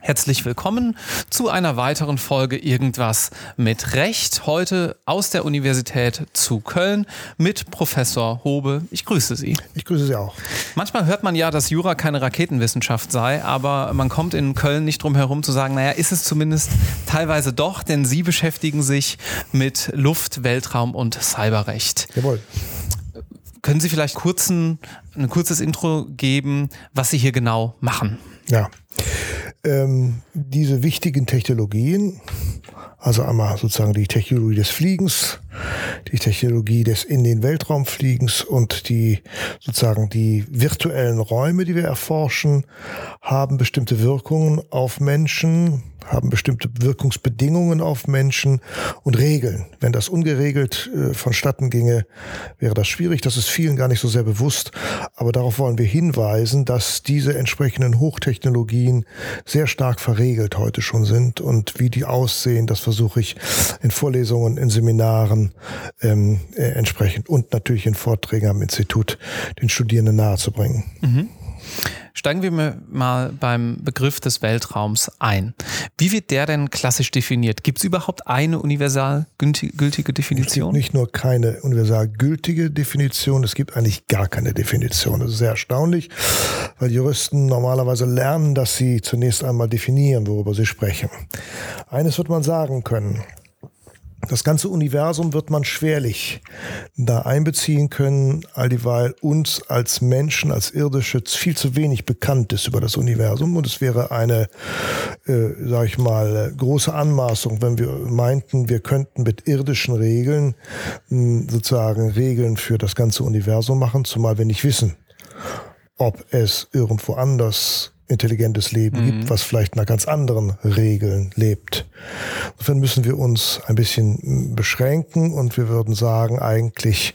Herzlich willkommen zu einer weiteren Folge Irgendwas mit Recht. Heute aus der Universität zu Köln mit Professor Hobe. Ich grüße Sie. Ich grüße Sie auch. Manchmal hört man ja, dass Jura keine Raketenwissenschaft sei, aber man kommt in Köln nicht drum herum zu sagen, naja, ist es zumindest teilweise doch, denn Sie beschäftigen sich mit Luft, Weltraum und Cyberrecht. Jawohl. Können Sie vielleicht kurzen, ein kurzes Intro geben, was Sie hier genau machen? Ja ähm, diese wichtigen Technologien, also einmal sozusagen die Technologie des Fliegens, die Technologie des in den Weltraum Fliegens und die sozusagen die virtuellen Räume, die wir erforschen, haben bestimmte Wirkungen auf Menschen, haben bestimmte Wirkungsbedingungen auf Menschen und Regeln. Wenn das ungeregelt äh, vonstatten ginge, wäre das schwierig. Das ist vielen gar nicht so sehr bewusst. Aber darauf wollen wir hinweisen, dass diese entsprechenden Hochtechnologien sehr stark verregelt heute schon sind. Und wie die aussehen, das versuche ich in Vorlesungen, in Seminaren ähm, äh, entsprechend und natürlich in Vorträgen am Institut den Studierenden nahezubringen. Mhm. Steigen wir mal beim Begriff des Weltraums ein. Wie wird der denn klassisch definiert? Gibt es überhaupt eine universal gültige Definition? Es gibt nicht nur keine universal gültige Definition, es gibt eigentlich gar keine Definition. Das ist sehr erstaunlich, weil Juristen normalerweise lernen, dass sie zunächst einmal definieren, worüber sie sprechen. Eines wird man sagen können. Das ganze Universum wird man schwerlich da einbeziehen können, all dieweil uns als Menschen, als Irdische viel zu wenig bekannt ist über das Universum. Und es wäre eine, äh, sag ich mal, große Anmaßung, wenn wir meinten, wir könnten mit irdischen Regeln mh, hm, sozusagen Regeln für das ganze Universum machen, zumal wir nicht wissen, ob es irgendwo anders intelligentes Leben mhm. gibt, was vielleicht nach ganz anderen Regeln lebt. Insofern müssen wir uns ein bisschen beschränken und wir würden sagen, eigentlich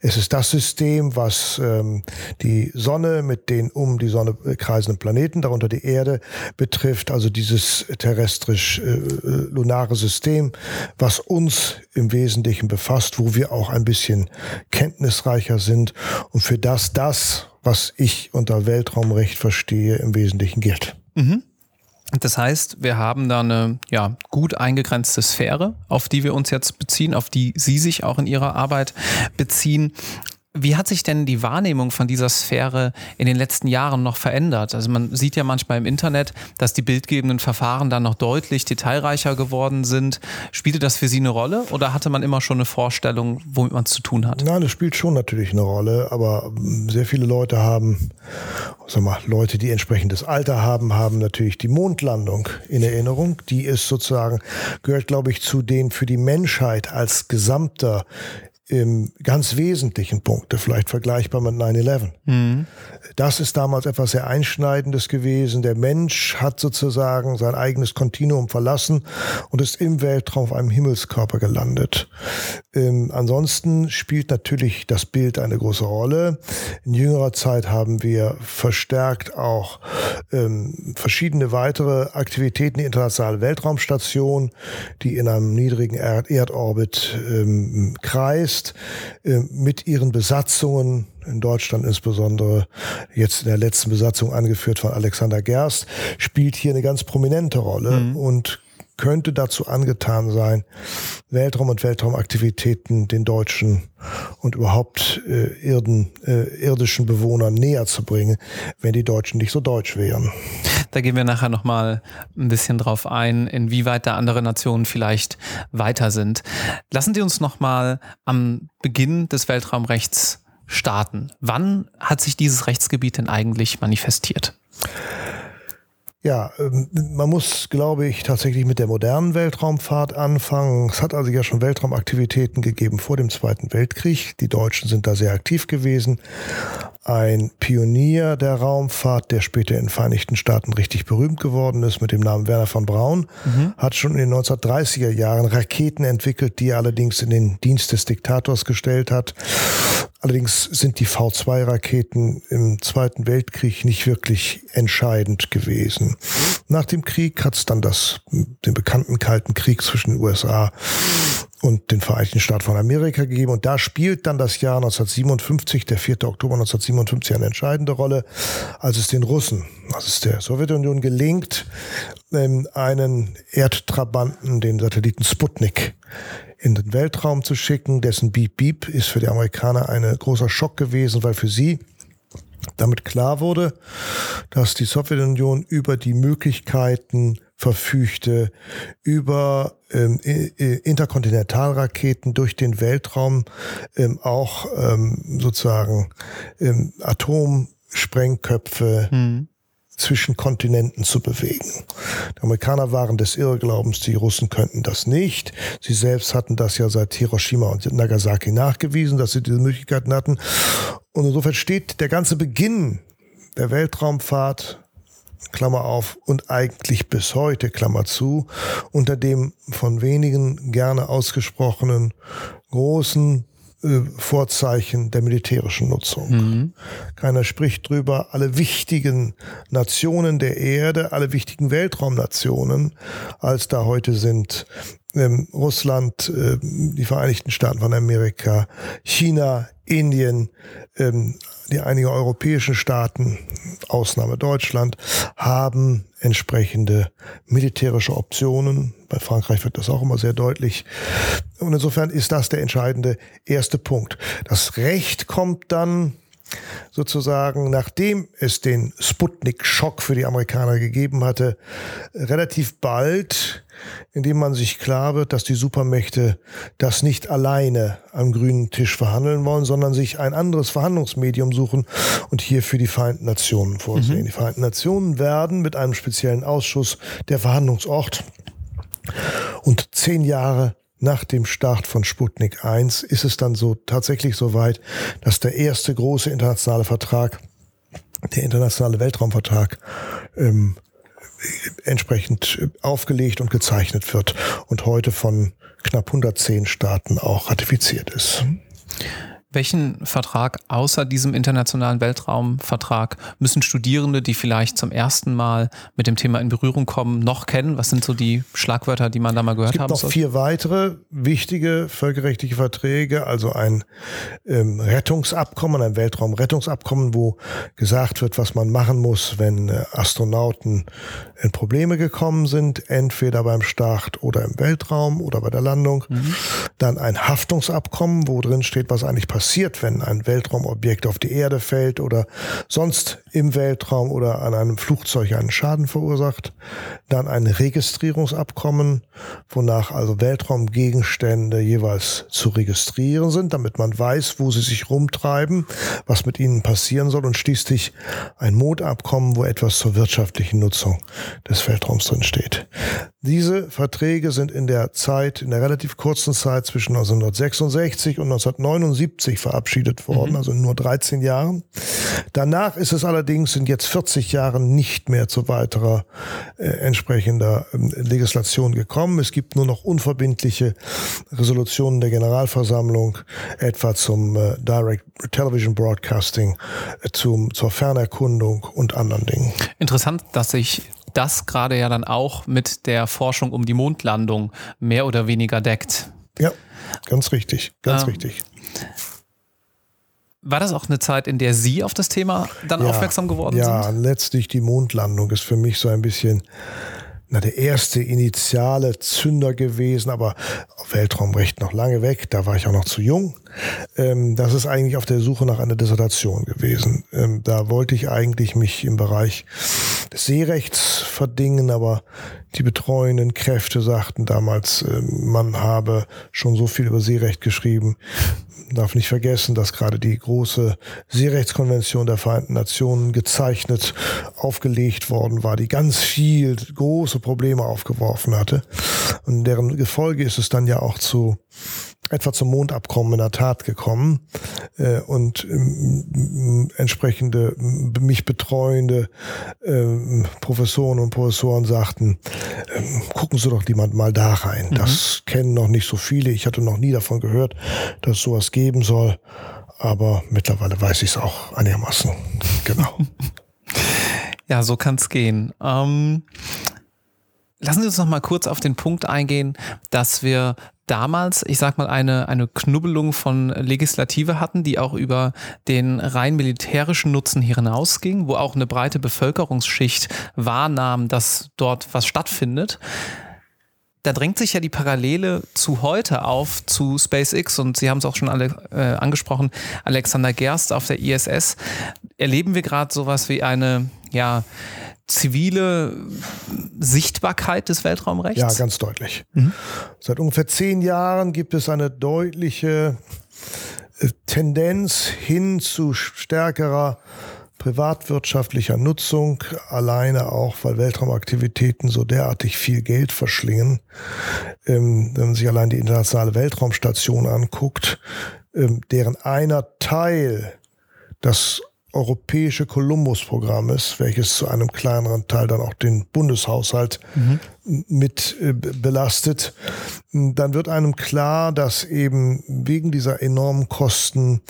es ist das System, was ähm, die Sonne mit den um die Sonne kreisenden Planeten, darunter die Erde, betrifft, also dieses terrestrisch-lunare äh, System, was uns im Wesentlichen befasst, wo wir auch ein bisschen kenntnisreicher sind und für das das, was ich unter Weltraumrecht verstehe, im Wesentlichen gilt. Mhm. Das heißt, wir haben da eine ja, gut eingegrenzte Sphäre, auf die wir uns jetzt beziehen, auf die Sie sich auch in Ihrer Arbeit beziehen. Wie hat sich denn die Wahrnehmung von dieser Sphäre in den letzten Jahren noch verändert? Also man sieht ja manchmal im Internet, dass die bildgebenden Verfahren dann noch deutlich detailreicher geworden sind. Spielte das für Sie eine Rolle oder hatte man immer schon eine Vorstellung, womit man es zu tun hat? Nein, es spielt schon natürlich eine Rolle, aber sehr viele Leute haben, sag mal, Leute, die entsprechendes Alter haben, haben natürlich die Mondlandung in Erinnerung. Die ist sozusagen, gehört glaube ich zu den für die Menschheit als gesamter im ganz wesentlichen Punkte, vielleicht vergleichbar mit 9-11. Mhm. Das ist damals etwas sehr Einschneidendes gewesen. Der Mensch hat sozusagen sein eigenes Kontinuum verlassen und ist im Weltraum auf einem Himmelskörper gelandet. Ähm, ansonsten spielt natürlich das Bild eine große Rolle. In jüngerer Zeit haben wir verstärkt auch ähm, verschiedene weitere Aktivitäten, die internationale Weltraumstation, die in einem niedrigen Erd Erdorbit ähm, kreist, äh, mit ihren Besatzungen in Deutschland insbesondere, jetzt in der letzten Besatzung angeführt von Alexander Gerst, spielt hier eine ganz prominente Rolle mhm. und könnte dazu angetan sein, Weltraum und Weltraumaktivitäten den Deutschen und überhaupt äh, Irden, äh, irdischen Bewohnern näher zu bringen, wenn die Deutschen nicht so deutsch wären. Da gehen wir nachher nochmal ein bisschen drauf ein, inwieweit da andere Nationen vielleicht weiter sind. Lassen Sie uns nochmal am Beginn des Weltraumrechts starten. Wann hat sich dieses Rechtsgebiet denn eigentlich manifestiert? Ja, ähm, man muss, glaube ich, tatsächlich mit der modernen Weltraumfahrt anfangen. Es hat also ja schon Weltraumaktivitäten gegeben vor dem Zweiten Weltkrieg. Die Deutschen sind da sehr aktiv gewesen. Ein Pionier der Raumfahrt, der später in den Vereinigten Staaten richtig berühmt geworden ist, mit dem Namen Werner von Braun, mhm. hat schon in den 1930er Jahren Raketen entwickelt, die er allerdings in den Dienst des Diktators gestellt hat. Allerdings sind die V2-Raketen im Zweiten Weltkrieg nicht wirklich entscheidend gewesen. Nach dem Krieg hat es dann das, den bekannten Kalten Krieg zwischen den USA und den Vereinigten Staaten von Amerika gegeben. Und da spielt dann das Jahr 1957, der 4. Oktober 1957, eine entscheidende Rolle, als es den Russen, als es der Sowjetunion gelingt, ähm, einen Erdtrabanten, den Satelliten Sputnik, in den Weltraum zu schicken. Dessen Beep Beep ist für die Amerikaner ein großer Schock gewesen, weil für sie damit klar wurde, dass die Sowjetunion über die Möglichkeiten verfügte, über ähm, Interkontinentalraketen durch den Weltraum ähm, auch ähm, sozusagen ähm, Atomsprengköpfe mhm zwischen Kontinenten zu bewegen. Die Amerikaner waren des Irrglaubens, die Russen könnten das nicht. Sie selbst hatten das ja seit Hiroshima und Nagasaki nachgewiesen, dass sie diese Möglichkeiten hatten. Und insofern steht der ganze Beginn der Weltraumfahrt Klammer auf, und eigentlich bis heute, Klammer zu, unter dem von wenigen gerne ausgesprochenen großen äh, Vorzeichen der militärischen Nutzung. Mhm. Keiner spricht drüber. Alle wichtigen Nationen der Erde, alle wichtigen Weltraumnationen, als da heute sind ähm, Russland, äh, die Vereinigten Staaten von Amerika, China, Indien, ähm, die einige europäischen Staaten, Ausnahme Deutschland, haben entsprechende militärische Optionen. Bei Frankreich wird das auch immer sehr deutlich. Und insofern ist das der entscheidende erste Punkt. Das Recht kommt dann sozusagen, nachdem es den Sputnik-Schock für die Amerikaner gegeben hatte, relativ bald, indem man sich klar wird, dass die Supermächte das nicht alleine am grünen Tisch verhandeln wollen, sondern sich ein anderes Verhandlungsmedium suchen und hier für die Vereinten Nationen vorsehen. Mhm. Die Vereinten Nationen werden mit einem speziellen Ausschuss der Verhandlungsort und zehn Jahre nach dem Start von Sputnik 1 ist es dann so tatsächlich so weit, dass der erste große internationale Vertrag, der internationale Weltraumvertrag, ähm, entsprechend aufgelegt und gezeichnet wird und heute von knapp 110 Staaten auch ratifiziert ist. Welchen Vertrag außer diesem internationalen Weltraumvertrag müssen Studierende, die vielleicht zum ersten Mal mit dem Thema in Berührung kommen, noch kennen? Was sind so die Schlagwörter, die man da mal gehört haben soll? Es gibt noch vier weitere wichtige völkerrechtliche Verträge, also ein ähm, Rettungsabkommen, ein Weltraumrettungsabkommen, wo gesagt wird, was man machen muss, wenn äh, Astronauten in Probleme gekommen sind, entweder beim Start oder im Weltraum oder bei der Landung. Mhm. Dann ein Haftungsabkommen, wo drin steht, was eigentlich passiert passiert, wenn ein Weltraumobjekt auf die Erde fällt oder sonst im Weltraum oder an einem Flugzeug einen Schaden verursacht. Dann ein Registrierungsabkommen, wonach also Weltraumgegenstände jeweils zu registrieren sind, damit man weiß, wo sie sich rumtreiben, was mit ihnen passieren soll und schließlich ein Mondabkommen, wo etwas zur wirtschaftlichen Nutzung des Weltraums drin steht. Diese Verträge sind in der Zeit, in der relativ kurzen Zeit zwischen 1966 und 1979 verabschiedet worden, mhm. also in nur 13 Jahren. Danach ist es allerdings in jetzt 40 Jahren nicht mehr zu weiterer äh, entsprechender äh, Legislation gekommen. Es gibt nur noch unverbindliche Resolutionen der Generalversammlung, etwa zum äh, Direct Television Broadcasting, äh, zum, zur Fernerkundung und anderen Dingen. Interessant, dass sich das gerade ja dann auch mit der Forschung um die Mondlandung mehr oder weniger deckt. Ja, ganz richtig, ganz ähm, richtig. War das auch eine Zeit, in der Sie auf das Thema dann ja, aufmerksam geworden ja, sind? Ja, letztlich die Mondlandung ist für mich so ein bisschen na, der erste initiale Zünder gewesen, aber Weltraumrecht noch lange weg, da war ich auch noch zu jung. Ähm, das ist eigentlich auf der Suche nach einer Dissertation gewesen. Ähm, da wollte ich eigentlich mich im Bereich des Seerechts verdingen, aber die betreuenden Kräfte sagten damals, äh, man habe schon so viel über Seerecht geschrieben, darf nicht vergessen, dass gerade die große Seerechtskonvention der Vereinten Nationen gezeichnet, aufgelegt worden war, die ganz viel große Probleme aufgeworfen hatte. Und deren Gefolge ist es dann ja auch zu etwa zum Mondabkommen in der Tat gekommen äh, und ähm, entsprechende mich betreuende äh, Professoren und Professoren sagten, äh, gucken Sie doch jemand mal da rein. Mhm. Das kennen noch nicht so viele. Ich hatte noch nie davon gehört, dass es sowas geben soll. Aber mittlerweile weiß ich es auch einigermaßen. Genau. ja, so kann es gehen. Ähm Lassen Sie uns noch mal kurz auf den Punkt eingehen, dass wir damals, ich sag mal, eine, eine Knubbelung von Legislative hatten, die auch über den rein militärischen Nutzen hinausging, wo auch eine breite Bevölkerungsschicht wahrnahm, dass dort was stattfindet da drängt sich ja die Parallele zu heute auf, zu SpaceX und Sie haben es auch schon alle äh, angesprochen, Alexander Gerst auf der ISS. Erleben wir gerade sowas wie eine, ja, zivile Sichtbarkeit des Weltraumrechts? Ja, ganz deutlich. Mhm. Seit ungefähr zehn Jahren gibt es eine deutliche äh, Tendenz hin zu stärkerer privatwirtschaftlicher Nutzung, alleine auch, weil Weltraumaktivitäten so derartig viel Geld verschlingen. Ähm, wenn man sich allein die internationale Weltraumstation anguckt, ähm, deren einer Teil das europäische Columbus-Programm ist, welches zu einem kleineren Teil dann auch den Bundeshaushalt mhm. mit äh, belastet, dann wird einem klar, dass eben wegen dieser enormen Kosten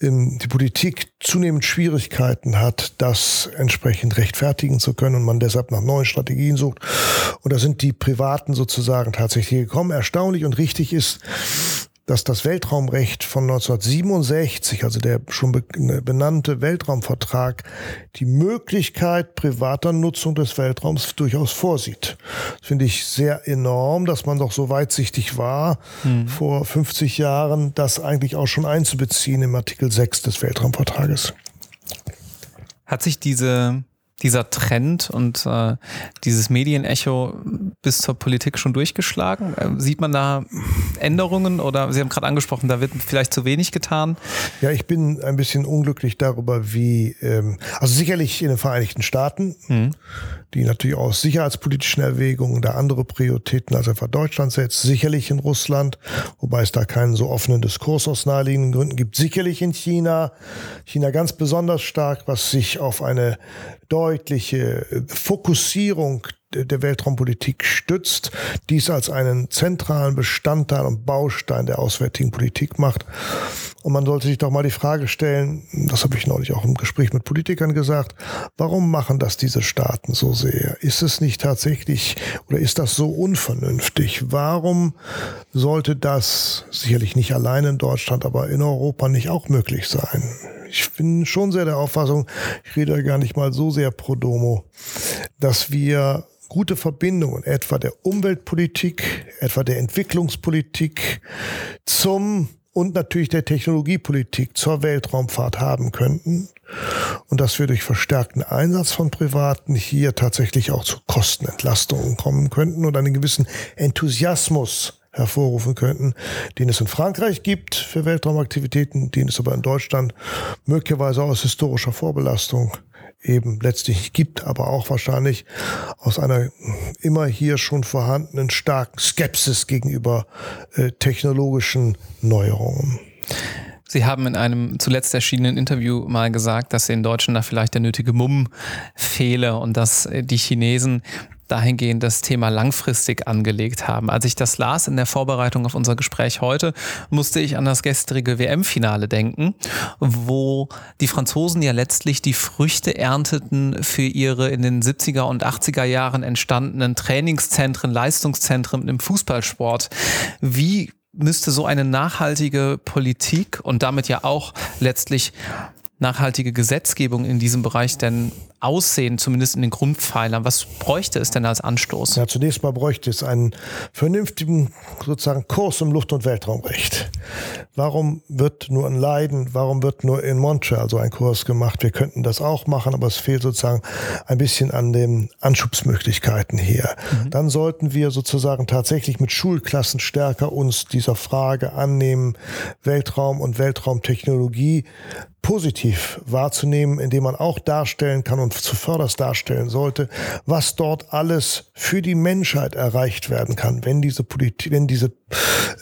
ähm, die Politik zunehmend Schwierigkeiten hat, das entsprechend rechtfertigen zu können und man deshalb nach neuen Strategien sucht. Und da sind die Privaten sozusagen tatsächlich gekommen. Erstaunlich und richtig ist, dass das Weltraumrecht von 1967, also der schon ne, benannte Weltraumvertrag, die Möglichkeit privater Nutzung des Weltraums durchaus vorsieht. Das finde ich sehr enorm, dass man doch so weitsichtig war, mhm. vor 50 Jahren das eigentlich auch schon einzubeziehen im Artikel 6 des Weltraumvertrages. Hat sich diese dieser Trend und äh, dieses Medienecho bis zur Politik schon durchgeschlagen? Äh, sieht man da Änderungen oder Sie haben gerade angesprochen, da wird vielleicht zu wenig getan? Ja, ich bin ein bisschen unglücklich darüber, wie, ähm, also sicherlich in den Vereinigten Staaten, mhm. die natürlich aus sicherheitspolitischen Erwägungen da andere Prioritäten als etwa Deutschland setzt, sicherlich in Russland, wobei es da keinen so offenen Diskurs aus naheliegenden Gründen gibt, sicherlich in China, China ganz besonders stark, was sich auf eine deutliche Fokussierung der Weltraumpolitik stützt, dies als einen zentralen Bestandteil und Baustein der auswärtigen Politik macht. Und man sollte sich doch mal die Frage stellen, das habe ich neulich auch im Gespräch mit Politikern gesagt, warum machen das diese Staaten so sehr? Ist es nicht tatsächlich oder ist das so unvernünftig? Warum sollte das sicherlich nicht allein in Deutschland, aber in Europa nicht auch möglich sein? Ich bin schon sehr der Auffassung, ich rede gar nicht mal so sehr pro domo, dass wir gute Verbindungen etwa der Umweltpolitik, etwa der Entwicklungspolitik zum und natürlich der Technologiepolitik zur Weltraumfahrt haben könnten. Und dass wir durch verstärkten Einsatz von Privaten hier tatsächlich auch zu Kostenentlastungen kommen könnten und einen gewissen Enthusiasmus hervorrufen könnten, den es in Frankreich gibt für Weltraumaktivitäten, den es aber in Deutschland möglicherweise aus historischer Vorbelastung eben letztlich gibt, aber auch wahrscheinlich aus einer immer hier schon vorhandenen starken Skepsis gegenüber äh, technologischen Neuerungen. Sie haben in einem zuletzt erschienenen Interview mal gesagt, dass den Deutschen da vielleicht der nötige Mumm fehle und dass äh, die Chinesen dahingehend das Thema langfristig angelegt haben. Als ich das las in der Vorbereitung auf unser Gespräch heute, musste ich an das gestrige WM-Finale denken, wo die Franzosen ja letztlich die Früchte ernteten für ihre in den 70er und 80er Jahren entstandenen Trainingszentren, Leistungszentren im Fußballsport. Wie müsste so eine nachhaltige Politik und damit ja auch letztlich nachhaltige Gesetzgebung in diesem Bereich denn aussehen, zumindest in den Grundpfeilern? Was bräuchte es denn als Anstoß? Ja, zunächst mal bräuchte es einen vernünftigen sozusagen Kurs im Luft- und Weltraumrecht. Warum wird nur in Leiden, warum wird nur in Montreal so ein Kurs gemacht? Wir könnten das auch machen, aber es fehlt sozusagen ein bisschen an den Anschubsmöglichkeiten hier. Mhm. Dann sollten wir sozusagen tatsächlich mit Schulklassen stärker uns dieser Frage annehmen, Weltraum und Weltraumtechnologie positiv wahrzunehmen, indem man auch darstellen kann und zuvörderst darstellen sollte, was dort alles für die Menschheit erreicht werden kann, wenn diese Politik, wenn diese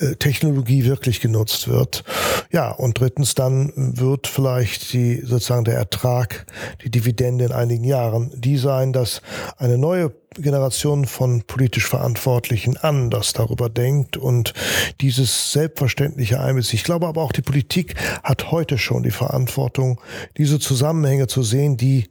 äh, Technologie wirklich genutzt wird. Ja, und drittens dann wird vielleicht die sozusagen der Ertrag, die Dividende in einigen Jahren die sein, dass eine neue Generation von politisch Verantwortlichen anders darüber denkt und dieses selbstverständliche einbezieht. Ich glaube aber auch, die Politik hat heute schon die Verantwortung, diese Zusammenhänge zu sehen, die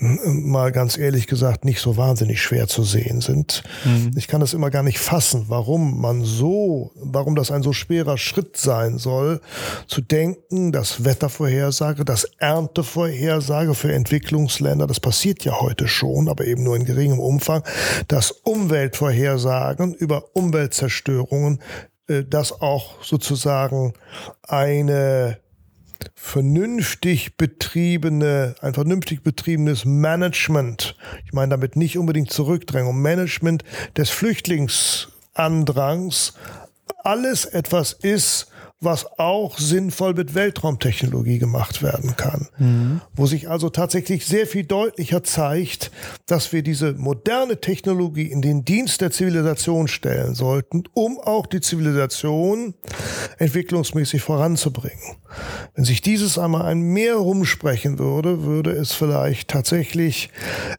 mal ganz ehrlich gesagt nicht so wahnsinnig schwer zu sehen sind. Mhm. Ich kann das immer gar nicht fassen, warum man so, warum das ein so schwerer Schritt sein soll, zu denken, dass Wettervorhersage, dass Erntevorhersage für Entwicklungsländer, das passiert ja heute schon, aber eben nur in geringem Umfang, dass Umweltvorhersagen über Umweltzerstörungen, äh, dass auch sozusagen eine vernünftig betriebene, ein vernünftig betriebenes Management, ich meine damit nicht unbedingt Zurückdrängung, Management des Flüchtlingsandrangs, alles etwas ist, was auch sinnvoll mit Weltraumtechnologie gemacht werden kann. Mhm. Wo sich also tatsächlich sehr viel deutlicher zeigt, dass wir diese moderne Technologie in den Dienst der Zivilisation stellen sollten, um auch die Zivilisation entwicklungsmäßig voranzubringen. Wenn sich dieses einmal ein mehr rumsprechen würde, würde es vielleicht tatsächlich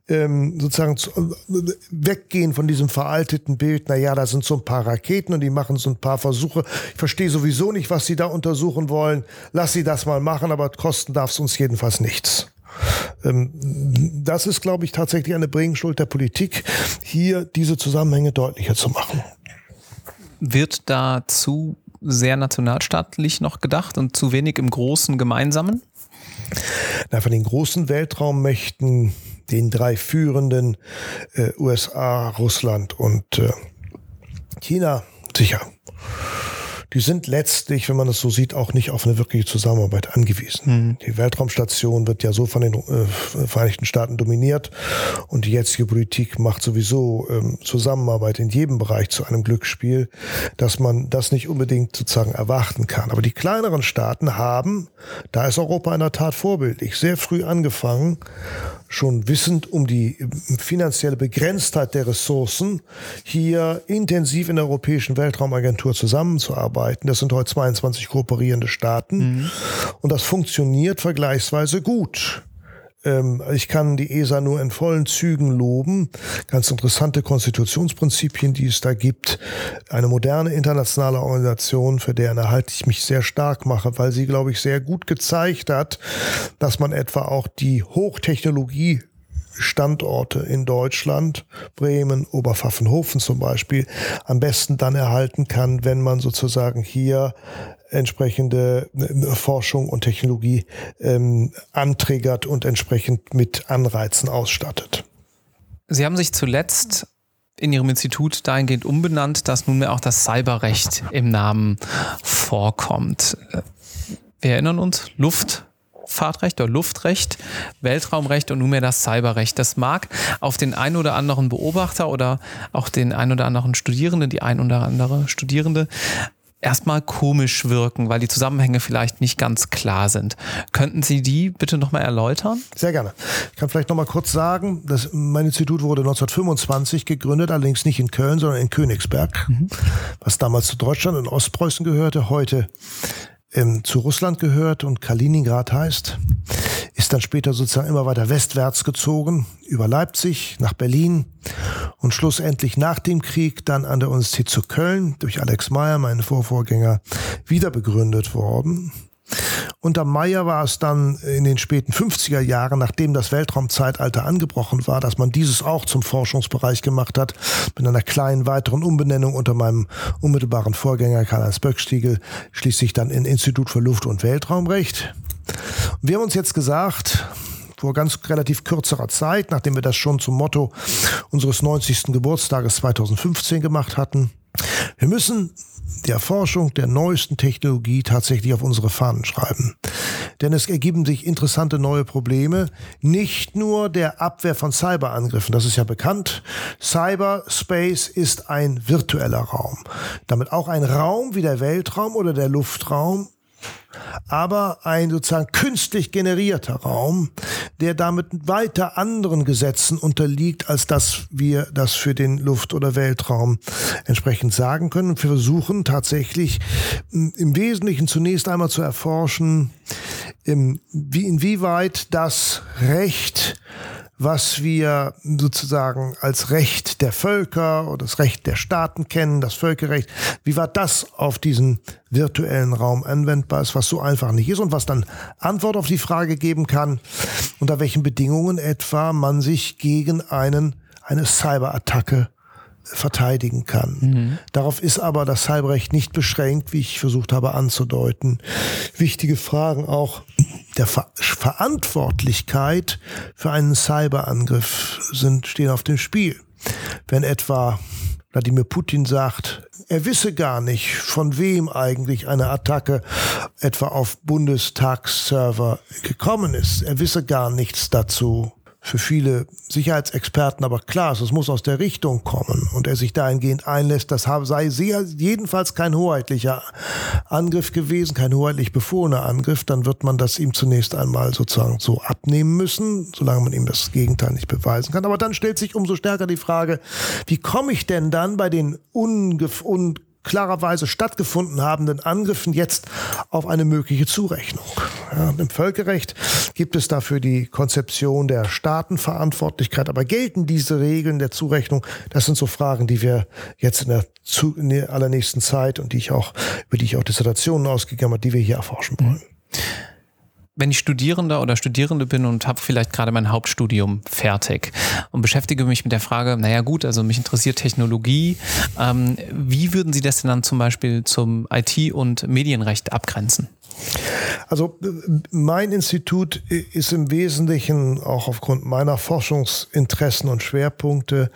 ähm, sozusagen zu, äh, weggehen von diesem veralteten Bild, na ja, da sind so ein paar Raketen und die machen so ein paar Versuche. Ich verstehe sowieso nicht, was sie da untersuchen wollen. Lass sie das mal machen, aber kosten darf es uns jedenfalls nichts. Ähm, das ist, glaube ich, tatsächlich eine Bringschuld der Politik, hier diese Zusammenhänge deutlicher zu machen. Wird dazu sehr nationalstaatlich noch gedacht und zu wenig im großen Gemeinsamen? Na, von den großen Weltraummächten, den drei führenden äh, USA, Russland und äh, China, sicher die sind letztlich, wenn man es so sieht, auch nicht auf eine wirkliche Zusammenarbeit angewiesen. Mhm. Die Weltraumstation wird ja so von den äh, Vereinigten Staaten dominiert und die jetzige Politik macht sowieso ähm, Zusammenarbeit in jedem Bereich zu einem Glücksspiel, dass man das nicht unbedingt sozusagen erwarten kann. Aber die kleineren Staaten haben, da ist Europa in der Tat vorbildlich, sehr früh angefangen, schon wissend um die äh, finanzielle Begrenztheit der Ressourcen, hier intensiv in der Europäischen Weltraumagentur zusammenzuarbeiten. Das sind heute 22 kooperierende Staaten mhm. und das funktioniert vergleichsweise gut. Ähm, ich kann die ESA nur in vollen Zügen loben. Ganz interessante Konstitutionsprinzipien, die es da gibt. Eine moderne internationale Organisation, für deren Erhalt ich mich sehr stark mache, weil sie, glaube ich, sehr gut gezeigt hat, dass man etwa auch die Hochtechnologie Standorte in Deutschland, Bremen, Oberpfaffenhofen zum Beispiel, am besten dann erhalten kann, wenn man sozusagen hier entsprechende äh, Forschung und Technologie ähm, anträgert und entsprechend mit Anreizen ausstattet. Sie haben sich zuletzt in Ihrem Institut dahingehend umbenannt, dass nunmehr auch das Cyberrecht im Namen vorkommt. Wir erinnern uns, Luftfahrtrecht oder Luftrecht, Weltraumrecht und nunmehr das Cyberrecht. Das mag auf den einen oder anderen Beobachter oder auch den einen oder anderen Studierenden, die ein oder andere Studierende erstmal komisch wirken, weil die Zusammenhänge vielleicht nicht ganz klar sind. Könnten Sie die bitte nochmal erläutern? Sehr gerne. Ich kann vielleicht nochmal kurz sagen, dass mein Institut wurde 1925 gegründet, allerdings nicht in Köln, sondern in Königsberg, mhm. was damals zu Deutschland und Ostpreußen gehörte, heute ähm, zu Russland gehört und Kaliningrad heißt, ist dann später sozusagen immer weiter westwärts gezogen, über Leipzig nach Berlin und schlussendlich nach dem Krieg dann an der Universität zu Köln durch Alex Meyer, meinen Vorvorgänger, wieder begründet worden. Unter Meyer war es dann in den späten 50er Jahren, nachdem das Weltraumzeitalter angebrochen war, dass man dieses auch zum Forschungsbereich gemacht hat, mit einer kleinen weiteren Umbenennung unter meinem unmittelbaren Vorgänger Karl-Heinz Böckstiegel, schließlich dann in Institut für Luft- und Weltraumrecht. Wir haben uns jetzt gesagt, vor ganz relativ kürzerer Zeit, nachdem wir das schon zum Motto unseres 90. Geburtstages 2015 gemacht hatten, wir müssen die Erforschung der neuesten Technologie tatsächlich auf unsere Fahnen schreiben. Denn es ergeben sich interessante neue Probleme, nicht nur der Abwehr von Cyberangriffen, das ist ja bekannt. Cyberspace ist ein virtueller Raum. Damit auch ein Raum wie der Weltraum oder der Luftraum, aber ein sozusagen künstlich generierter Raum, der damit weiter anderen Gesetzen unterliegt, als dass wir das für den Luft- oder Weltraum entsprechend sagen können. Wir versuchen tatsächlich im Wesentlichen zunächst einmal zu erforschen, wie inwieweit das Recht was wir sozusagen als Recht der Völker oder das Recht der Staaten kennen, das Völkerrecht, wie war das auf diesen virtuellen Raum anwendbar ist, was so einfach nicht ist und was dann Antwort auf die Frage geben kann, unter welchen Bedingungen etwa man sich gegen einen, eine Cyberattacke verteidigen kann. Mhm. Darauf ist aber das Cyberrecht nicht beschränkt, wie ich versucht habe anzudeuten. Wichtige Fragen auch der Ver Verantwortlichkeit für einen Cyberangriff sind, stehen auf dem Spiel. Wenn etwa Wladimir Putin sagt, er wisse gar nicht, von wem eigentlich eine Attacke etwa auf Bundestagsserver gekommen ist. Er wisse gar nichts dazu für viele Sicherheitsexperten aber klar ist, es muss aus der Richtung kommen und er sich dahingehend einlässt, das sei jedenfalls kein hoheitlicher Angriff gewesen, kein hoheitlich befohlener Angriff, dann wird man das ihm zunächst einmal sozusagen so abnehmen müssen, solange man ihm das Gegenteil nicht beweisen kann. Aber dann stellt sich umso stärker die Frage, wie komme ich denn dann bei den ungef un klarerweise stattgefunden habenden Angriffen jetzt auf eine mögliche Zurechnung. Ja, Im Völkerrecht gibt es dafür die Konzeption der Staatenverantwortlichkeit, aber gelten diese Regeln der Zurechnung? Das sind so Fragen, die wir jetzt in der, zu, in der allernächsten Zeit und die ich auch, über die ich auch Dissertationen ausgegangen habe, die wir hier erforschen wollen wenn ich Studierender oder Studierende bin und habe vielleicht gerade mein Hauptstudium fertig und beschäftige mich mit der Frage, naja gut, also mich interessiert Technologie, ähm, wie würden Sie das denn dann zum Beispiel zum IT- und Medienrecht abgrenzen? Also mein Institut ist im Wesentlichen auch aufgrund meiner Forschungsinteressen und Schwerpunkte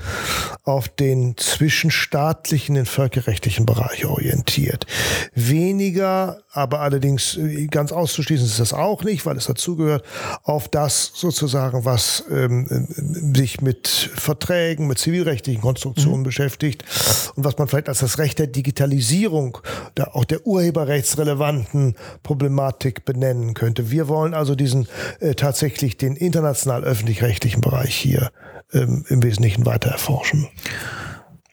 auf den zwischenstaatlichen, den völkerrechtlichen Bereich orientiert. Weniger, aber allerdings äh, ganz auszuschließen ist das auch nicht, weil es dazugehört, auf das sozusagen, was ähm, sich mit Verträgen, mit zivilrechtlichen Konstruktionen mhm. beschäftigt und was man vielleicht als das Recht der Digitalisierung, der, auch der urheberrechtsrelevanten Problematik benennen könnte. Wir wollen also diesen äh, tatsächlich den international öffentlich-rechtlichen Bereich hier ähm, im Wesentlichen weiter erforschen.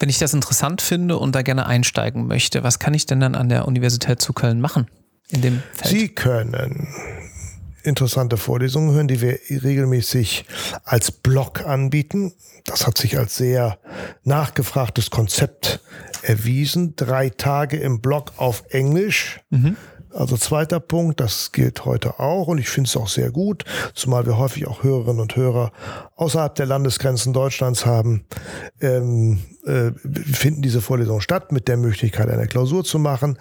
Wenn ich das interessant finde und da gerne einsteigen möchte, was kann ich denn dann an der Universität zu Köln machen? In dem Feld? Sie können interessante Vorlesungen hören, die wir regelmäßig als Blog anbieten. Das hat sich als sehr nachgefragtes Konzept erwiesen. Drei Tage im Blog auf Englisch. Mhm. Also zweiter Punkt, das gilt heute auch und ich finde es auch sehr gut, zumal wir häufig auch Hörerinnen und Hörer außerhalb der Landesgrenzen Deutschlands haben, ähm, äh, finden diese Vorlesungen statt mit der Möglichkeit, eine Klausur zu machen.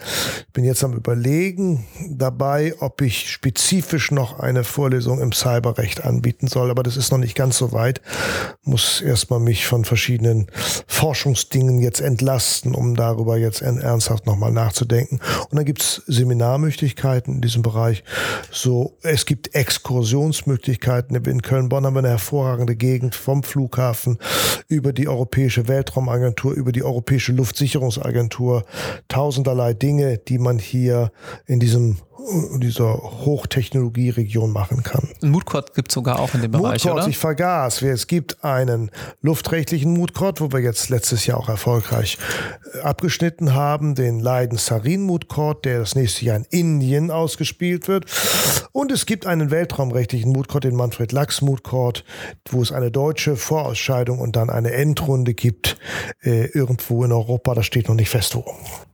Ich bin jetzt am Überlegen dabei, ob ich spezifisch noch eine Vorlesung im Cyberrecht anbieten soll, aber das ist noch nicht ganz so weit. Muss erstmal mich von verschiedenen Forschungsdingen jetzt entlasten, um darüber jetzt ernsthaft nochmal nachzudenken. Und dann gibt's Seminarmöglichkeiten in diesem Bereich. So, es gibt Exkursionsmöglichkeiten. In Köln-Bonn haben wir eine hervorragende Gegend vom Flughafen über die Europäische Weltraum Atomagentur, über die Europäische Luftsicherungsagentur, tausenderlei Dinge, die man hier in diesem dieser Hochtechnologieregion machen kann. Ein Moodcourt gibt es sogar auch in dem Bereich, Moodcourt, oder? ich vergaß. Es gibt einen luftrechtlichen Moodcourt, wo wir jetzt letztes Jahr auch erfolgreich äh, abgeschnitten haben, den Leiden Sarin Moodcourt, der das nächste Jahr in Indien ausgespielt wird. Und es gibt einen weltraumrechtlichen Moodcourt, den Manfred Lachs Moodcourt, wo es eine deutsche Vorausscheidung und dann eine Endrunde gibt, äh, irgendwo in Europa. Das steht noch nicht fest wo.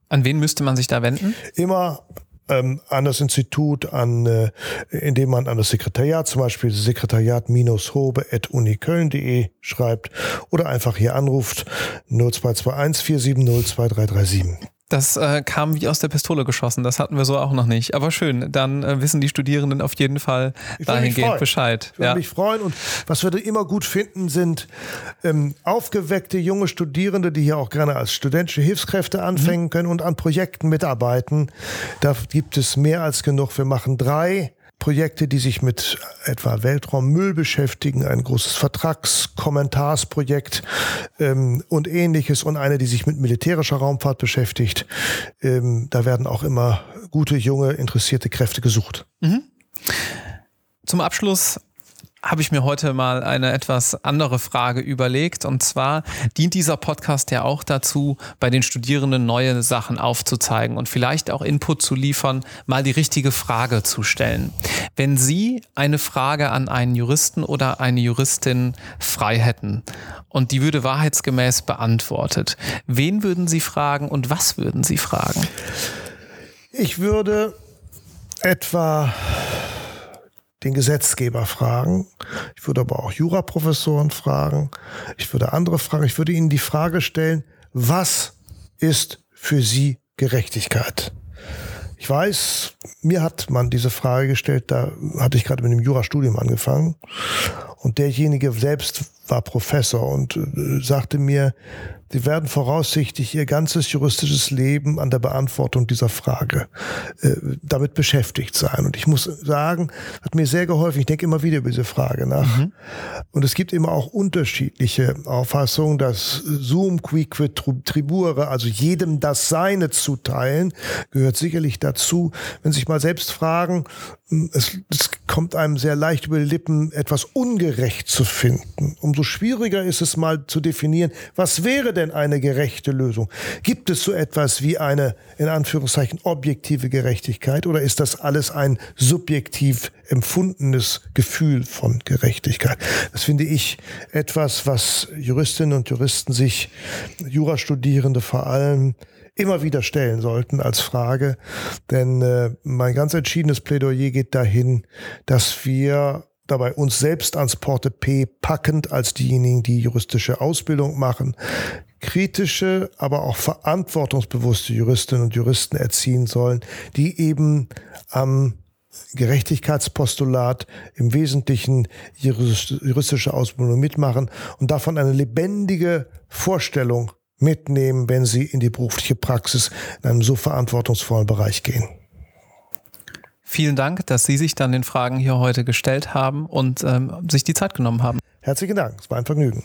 An wen müsste man sich da wenden? Immer ähm, an das Institut, an, äh, indem man an das Sekretariat, zum Beispiel sekretariat-hobe.uniköln.de schreibt oder einfach hier anruft 0221 470 2337. Das äh, kam wie aus der Pistole geschossen. Das hatten wir so auch noch nicht. Aber schön, dann äh, wissen die Studierenden auf jeden Fall dahingehend Bescheid. Ich würde ja. mich freuen. Und was wir da immer gut finden, sind ähm, aufgeweckte junge Studierende, die hier auch gerne als studentische Hilfskräfte anfangen mhm. können und an Projekten mitarbeiten. Da gibt es mehr als genug. Wir machen drei Projekte, die sich mit etwa Weltraummüll beschäftigen, ein großes Vertragskommentarsprojekt ähm, und ähnliches und eine, die sich mit militärischer Raumfahrt beschäftigt. Ähm, da werden auch immer gute, junge, interessierte Kräfte gesucht. Mhm. Zum Abschluss habe ich mir heute mal eine etwas andere Frage überlegt. Und zwar dient dieser Podcast ja auch dazu, bei den Studierenden neue Sachen aufzuzeigen und vielleicht auch Input zu liefern, mal die richtige Frage zu stellen. Wenn Sie eine Frage an einen Juristen oder eine Juristin frei hätten und die würde wahrheitsgemäß beantwortet, wen würden Sie fragen und was würden Sie fragen? Ich würde etwa den Gesetzgeber fragen. Ich würde aber auch Juraprofessoren fragen. Ich würde andere fragen. Ich würde ihnen die Frage stellen, was ist für sie Gerechtigkeit? Ich weiß, mir hat man diese Frage gestellt, da hatte ich gerade mit dem Jurastudium angefangen. Und derjenige selbst war Professor und äh, sagte mir, Sie werden voraussichtlich Ihr ganzes juristisches Leben an der Beantwortung dieser Frage äh, damit beschäftigt sein. Und ich muss sagen, hat mir sehr geholfen. Ich denke immer wieder über diese Frage nach. Mhm. Und es gibt immer auch unterschiedliche Auffassungen, dass Zoom quique tribure, also jedem das Seine zuteilen, gehört sicherlich dazu. Wenn Sie sich mal selbst fragen, es, es kommt einem sehr leicht über die Lippen, etwas ungerecht zu finden. Umso schwieriger ist es mal zu definieren, was wäre denn eine gerechte Lösung? Gibt es so etwas wie eine, in Anführungszeichen, objektive Gerechtigkeit oder ist das alles ein subjektiv empfundenes Gefühl von Gerechtigkeit? Das finde ich etwas, was Juristinnen und Juristen sich, Jurastudierende vor allem, immer wieder stellen sollten als Frage. Denn äh, mein ganz entschiedenes Plädoyer geht dahin, dass wir dabei uns selbst ans Porte P packend als diejenigen, die juristische Ausbildung machen, kritische, aber auch verantwortungsbewusste Juristinnen und Juristen erziehen sollen, die eben am Gerechtigkeitspostulat im Wesentlichen juristische Ausbildung mitmachen und davon eine lebendige Vorstellung mitnehmen, wenn sie in die berufliche Praxis in einem so verantwortungsvollen Bereich gehen. Vielen Dank, dass Sie sich dann den Fragen hier heute gestellt haben und ähm, sich die Zeit genommen haben. Herzlichen Dank, es war ein Vergnügen.